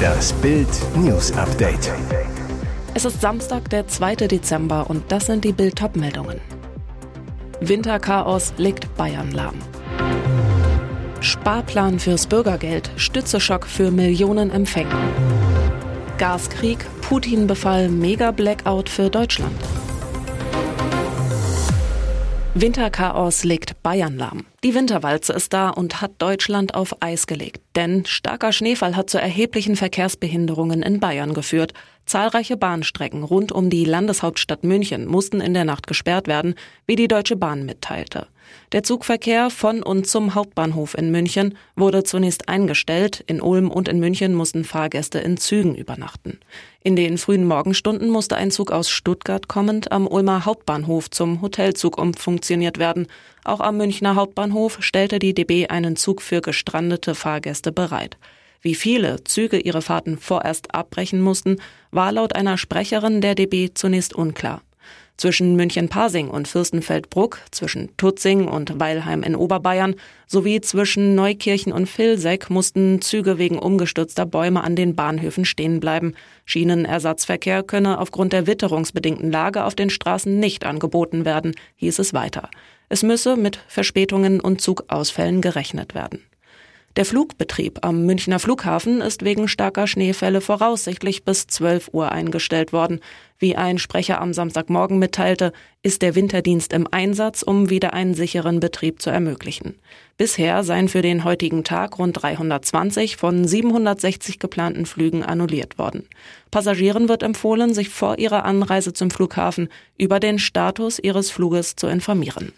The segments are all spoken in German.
Das Bild News Update. Es ist Samstag, der 2. Dezember und das sind die Bild meldungen Winterchaos legt Bayern lahm. Sparplan fürs Bürgergeld, Stützeschock für Millionen Empfänger. Gaskrieg, Putin-Befall, Mega-Blackout für Deutschland. Winterchaos legt Bayern lahm. Die Winterwalze ist da und hat Deutschland auf Eis gelegt. Denn starker Schneefall hat zu erheblichen Verkehrsbehinderungen in Bayern geführt. Zahlreiche Bahnstrecken rund um die Landeshauptstadt München mussten in der Nacht gesperrt werden, wie die Deutsche Bahn mitteilte. Der Zugverkehr von und zum Hauptbahnhof in München wurde zunächst eingestellt. In Ulm und in München mussten Fahrgäste in Zügen übernachten. In den frühen Morgenstunden musste ein Zug aus Stuttgart kommend am Ulmer Hauptbahnhof zum Hotelzug umfunktioniert werden. Auch am Münchner Hauptbahnhof stellte die DB einen Zug für gestrandete Fahrgäste bereit. Wie viele Züge ihre Fahrten vorerst abbrechen mussten, war laut einer Sprecherin der DB zunächst unklar. Zwischen München-Pasing und Fürstenfeldbruck, zwischen Tutzing und Weilheim in Oberbayern sowie zwischen Neukirchen und Vilseck mussten Züge wegen umgestürzter Bäume an den Bahnhöfen stehen bleiben. Schienenersatzverkehr könne aufgrund der witterungsbedingten Lage auf den Straßen nicht angeboten werden, hieß es weiter. Es müsse mit Verspätungen und Zugausfällen gerechnet werden. Der Flugbetrieb am Münchner Flughafen ist wegen starker Schneefälle voraussichtlich bis 12 Uhr eingestellt worden. Wie ein Sprecher am Samstagmorgen mitteilte, ist der Winterdienst im Einsatz, um wieder einen sicheren Betrieb zu ermöglichen. Bisher seien für den heutigen Tag rund 320 von 760 geplanten Flügen annulliert worden. Passagieren wird empfohlen, sich vor ihrer Anreise zum Flughafen über den Status ihres Fluges zu informieren.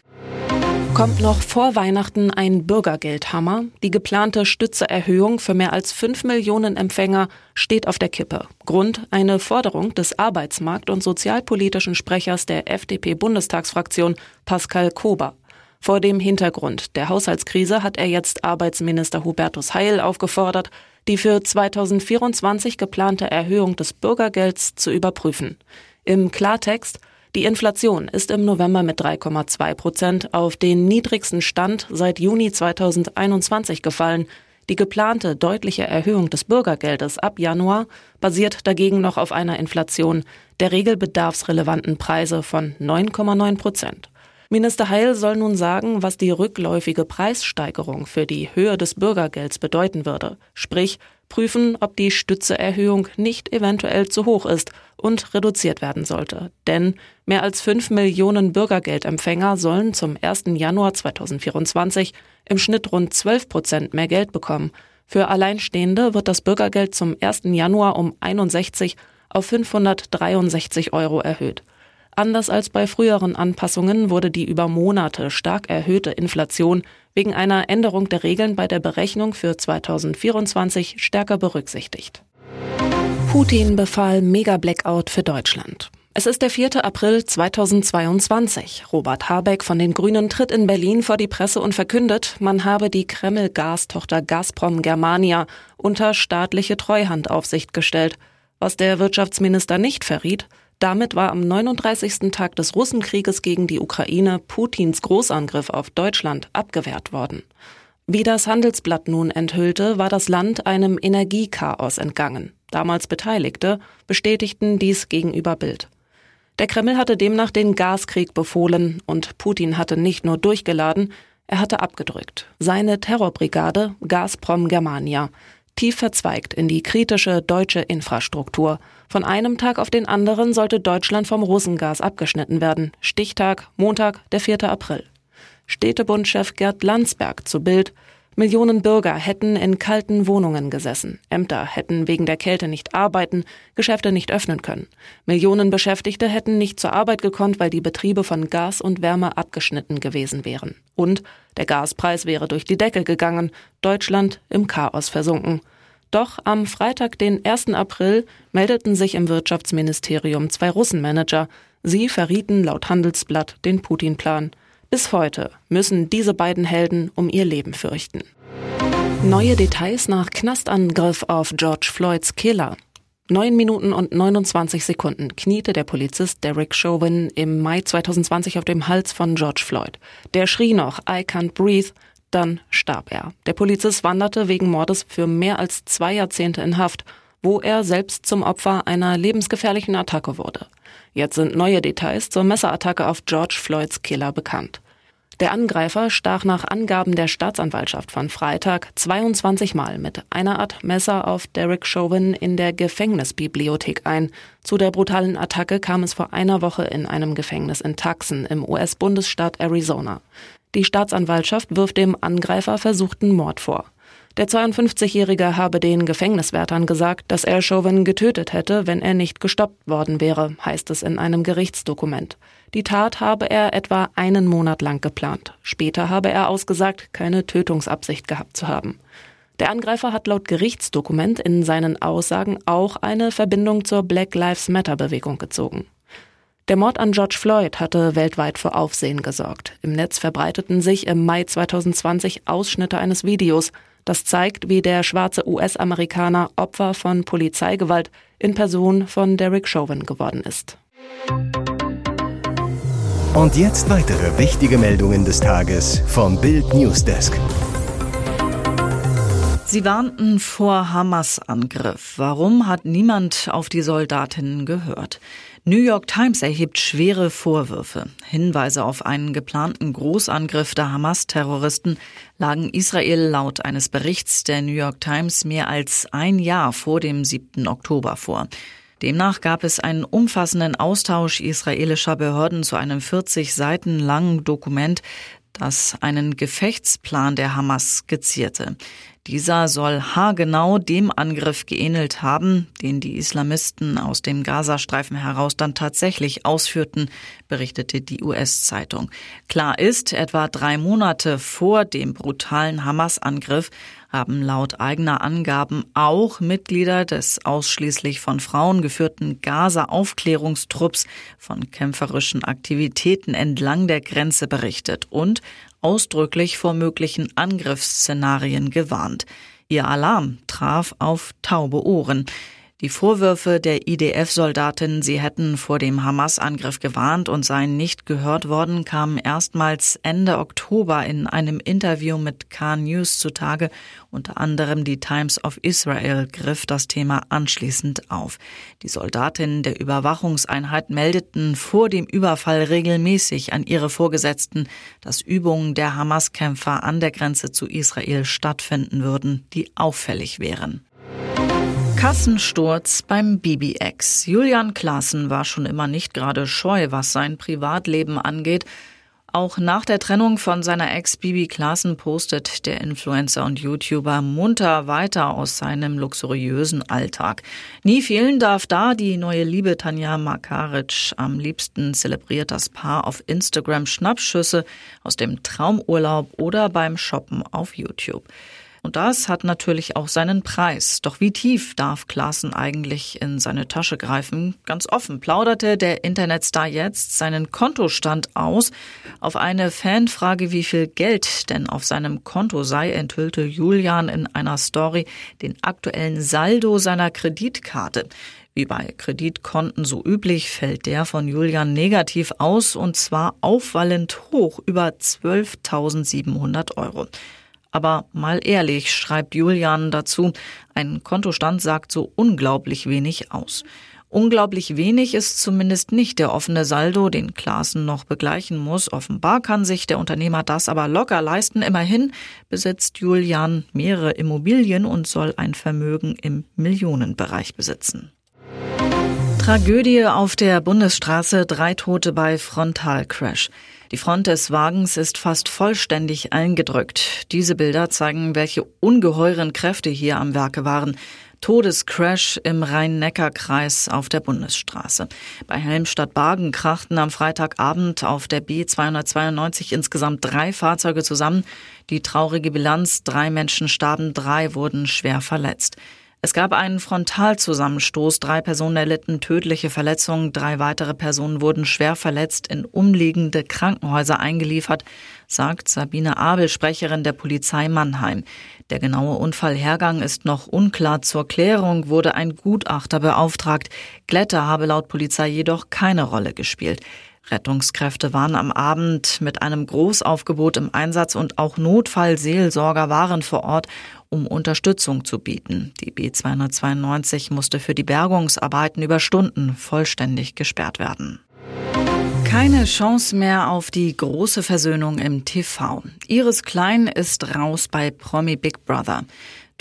Kommt noch vor Weihnachten ein Bürgergeldhammer? Die geplante Stützeerhöhung für mehr als 5 Millionen Empfänger steht auf der Kippe. Grund eine Forderung des Arbeitsmarkt- und sozialpolitischen Sprechers der FDP-Bundestagsfraktion Pascal Kober. Vor dem Hintergrund der Haushaltskrise hat er jetzt Arbeitsminister Hubertus Heil aufgefordert, die für 2024 geplante Erhöhung des Bürgergelds zu überprüfen. Im Klartext die Inflation ist im November mit 3,2 Prozent auf den niedrigsten Stand seit Juni 2021 gefallen. Die geplante deutliche Erhöhung des Bürgergeldes ab Januar basiert dagegen noch auf einer Inflation der regelbedarfsrelevanten Preise von 9,9 Prozent. Minister Heil soll nun sagen, was die rückläufige Preissteigerung für die Höhe des Bürgergelds bedeuten würde, sprich prüfen, ob die Stützeerhöhung nicht eventuell zu hoch ist und reduziert werden sollte. Denn mehr als fünf Millionen Bürgergeldempfänger sollen zum 1. Januar 2024 im Schnitt rund 12 Prozent mehr Geld bekommen. Für Alleinstehende wird das Bürgergeld zum 1. Januar um 61 auf 563 Euro erhöht. Anders als bei früheren Anpassungen wurde die über Monate stark erhöhte Inflation wegen einer Änderung der Regeln bei der Berechnung für 2024 stärker berücksichtigt. Putin befahl Mega-Blackout für Deutschland. Es ist der 4. April 2022. Robert Habeck von den Grünen tritt in Berlin vor die Presse und verkündet, man habe die Kreml-Gastochter Gazprom Germania unter staatliche Treuhandaufsicht gestellt. Was der Wirtschaftsminister nicht verriet, damit war am 39. Tag des Russenkrieges gegen die Ukraine Putins Großangriff auf Deutschland abgewehrt worden. Wie das Handelsblatt nun enthüllte, war das Land einem Energiechaos entgangen. Damals Beteiligte bestätigten dies gegenüber Bild. Der Kreml hatte demnach den Gaskrieg befohlen und Putin hatte nicht nur durchgeladen, er hatte abgedrückt. Seine Terrorbrigade Gazprom Germania tief verzweigt in die kritische deutsche Infrastruktur. Von einem Tag auf den anderen sollte Deutschland vom Russengas abgeschnitten werden. Stichtag Montag, der 4. April. Städtebundchef Gerd Landsberg zu Bild. Millionen Bürger hätten in kalten Wohnungen gesessen. Ämter hätten wegen der Kälte nicht arbeiten, Geschäfte nicht öffnen können. Millionen Beschäftigte hätten nicht zur Arbeit gekonnt, weil die Betriebe von Gas und Wärme abgeschnitten gewesen wären. Und der Gaspreis wäre durch die Decke gegangen, Deutschland im Chaos versunken. Doch am Freitag, den 1. April, meldeten sich im Wirtschaftsministerium zwei Russenmanager. Sie verrieten laut Handelsblatt den Putin-Plan. Bis heute müssen diese beiden Helden um ihr Leben fürchten. Neue Details nach Knastangriff auf George Floyds Killer. Neun Minuten und 29 Sekunden kniete der Polizist Derek Chauvin im Mai 2020 auf dem Hals von George Floyd. Der schrie noch I can't breathe, Dann starb er. Der Polizist wanderte wegen Mordes für mehr als zwei Jahrzehnte in Haft, wo er selbst zum Opfer einer lebensgefährlichen Attacke wurde. Jetzt sind neue Details zur Messerattacke auf George Floyds Killer bekannt. Der Angreifer stach nach Angaben der Staatsanwaltschaft von Freitag 22 Mal mit einer Art Messer auf Derek Chauvin in der Gefängnisbibliothek ein. Zu der brutalen Attacke kam es vor einer Woche in einem Gefängnis in Tucson im US-Bundesstaat Arizona. Die Staatsanwaltschaft wirft dem Angreifer versuchten Mord vor. Der 52-Jährige habe den Gefängniswärtern gesagt, dass er Chauvin getötet hätte, wenn er nicht gestoppt worden wäre, heißt es in einem Gerichtsdokument. Die Tat habe er etwa einen Monat lang geplant. Später habe er ausgesagt, keine Tötungsabsicht gehabt zu haben. Der Angreifer hat laut Gerichtsdokument in seinen Aussagen auch eine Verbindung zur Black Lives Matter Bewegung gezogen. Der Mord an George Floyd hatte weltweit für Aufsehen gesorgt. Im Netz verbreiteten sich im Mai 2020 Ausschnitte eines Videos, das zeigt, wie der schwarze US-Amerikaner Opfer von Polizeigewalt in Person von Derek Chauvin geworden ist. Und jetzt weitere wichtige Meldungen des Tages vom Bild Newsdesk. Sie warnten vor Hamas-Angriff. Warum hat niemand auf die Soldatinnen gehört? New York Times erhebt schwere Vorwürfe. Hinweise auf einen geplanten Großangriff der Hamas-Terroristen lagen Israel laut eines Berichts der New York Times mehr als ein Jahr vor dem 7. Oktober vor. Demnach gab es einen umfassenden Austausch israelischer Behörden zu einem 40 Seiten langen Dokument, das einen Gefechtsplan der Hamas skizzierte. Dieser soll haargenau dem Angriff geähnelt haben, den die Islamisten aus dem Gazastreifen heraus dann tatsächlich ausführten, berichtete die US-Zeitung. Klar ist, etwa drei Monate vor dem brutalen Hamas-Angriff haben laut eigener Angaben auch Mitglieder des ausschließlich von Frauen geführten Gaza-Aufklärungstrupps von kämpferischen Aktivitäten entlang der Grenze berichtet und ausdrücklich vor möglichen Angriffsszenarien gewarnt. Ihr Alarm traf auf taube Ohren. Die Vorwürfe der IDF-Soldatin, sie hätten vor dem Hamas-Angriff gewarnt und seien nicht gehört worden, kamen erstmals Ende Oktober in einem Interview mit Khan News zutage. Unter anderem die Times of Israel griff das Thema anschließend auf. Die Soldatinnen der Überwachungseinheit meldeten vor dem Überfall regelmäßig an ihre Vorgesetzten, dass Übungen der Hamas-Kämpfer an der Grenze zu Israel stattfinden würden, die auffällig wären. Kassensturz beim BBX. Julian Klaassen war schon immer nicht gerade scheu, was sein Privatleben angeht. Auch nach der Trennung von seiner Ex Bibi Klaassen postet der Influencer und YouTuber munter weiter aus seinem luxuriösen Alltag. Nie fehlen darf da die neue Liebe Tanja Makaric. Am liebsten zelebriert das Paar auf Instagram Schnappschüsse aus dem Traumurlaub oder beim Shoppen auf YouTube. Und das hat natürlich auch seinen Preis. Doch wie tief darf Klaassen eigentlich in seine Tasche greifen? Ganz offen plauderte der Internetstar jetzt seinen Kontostand aus. Auf eine Fanfrage, wie viel Geld denn auf seinem Konto sei, enthüllte Julian in einer Story den aktuellen Saldo seiner Kreditkarte. Wie bei Kreditkonten so üblich fällt der von Julian negativ aus und zwar auffallend hoch über 12.700 Euro. Aber mal ehrlich, schreibt Julian dazu, ein Kontostand sagt so unglaublich wenig aus. Unglaublich wenig ist zumindest nicht der offene Saldo, den Klaassen noch begleichen muss. Offenbar kann sich der Unternehmer das aber locker leisten. Immerhin besitzt Julian mehrere Immobilien und soll ein Vermögen im Millionenbereich besitzen. Tragödie auf der Bundesstraße, drei Tote bei Frontalcrash. Die Front des Wagens ist fast vollständig eingedrückt. Diese Bilder zeigen, welche ungeheuren Kräfte hier am Werke waren. Todescrash im Rhein-Neckar-Kreis auf der Bundesstraße. Bei Helmstadt-Bargen krachten am Freitagabend auf der B292 insgesamt drei Fahrzeuge zusammen. Die traurige Bilanz, drei Menschen starben, drei wurden schwer verletzt. Es gab einen Frontalzusammenstoß, drei Personen erlitten tödliche Verletzungen, drei weitere Personen wurden schwer verletzt in umliegende Krankenhäuser eingeliefert, sagt Sabine Abel, Sprecherin der Polizei Mannheim. Der genaue Unfallhergang ist noch unklar. Zur Klärung wurde ein Gutachter beauftragt. Glätter habe laut Polizei jedoch keine Rolle gespielt. Rettungskräfte waren am Abend mit einem Großaufgebot im Einsatz und auch Notfallseelsorger waren vor Ort, um Unterstützung zu bieten. Die B292 musste für die Bergungsarbeiten über Stunden vollständig gesperrt werden. Keine Chance mehr auf die große Versöhnung im TV. Iris Klein ist raus bei Promi Big Brother.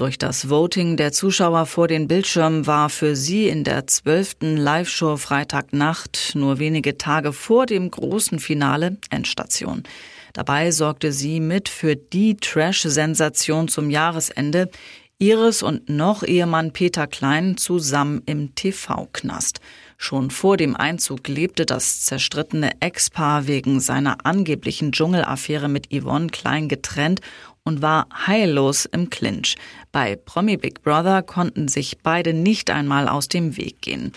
Durch das Voting der Zuschauer vor den Bildschirmen war für sie in der zwölften Live-Show Freitagnacht nur wenige Tage vor dem großen Finale Endstation. Dabei sorgte sie mit für die Trash-Sensation zum Jahresende. Iris und noch Ehemann Peter Klein zusammen im TV-Knast. Schon vor dem Einzug lebte das zerstrittene Ex-Paar wegen seiner angeblichen Dschungelaffäre mit Yvonne Klein getrennt und war heillos im Clinch. Bei Promi Big Brother konnten sich beide nicht einmal aus dem Weg gehen.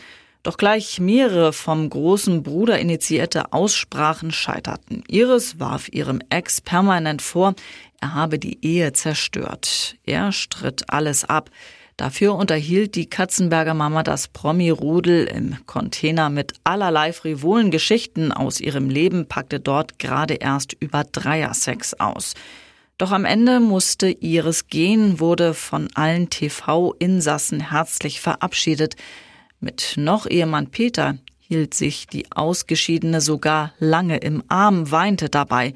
Doch gleich mehrere vom großen Bruder initiierte Aussprachen scheiterten. Iris warf ihrem Ex permanent vor, er habe die Ehe zerstört. Er stritt alles ab. Dafür unterhielt die Katzenberger Mama das Promi-Rudel im Container mit allerlei frivolen Geschichten aus ihrem Leben, packte dort gerade erst über Dreiersex aus. Doch am Ende musste Iris gehen, wurde von allen TV-Insassen herzlich verabschiedet. Mit noch Ehemann Peter hielt sich die Ausgeschiedene sogar lange im Arm, weinte dabei.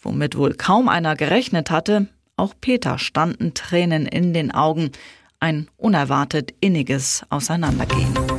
Womit wohl kaum einer gerechnet hatte, auch Peter standen Tränen in den Augen. Ein unerwartet inniges Auseinandergehen.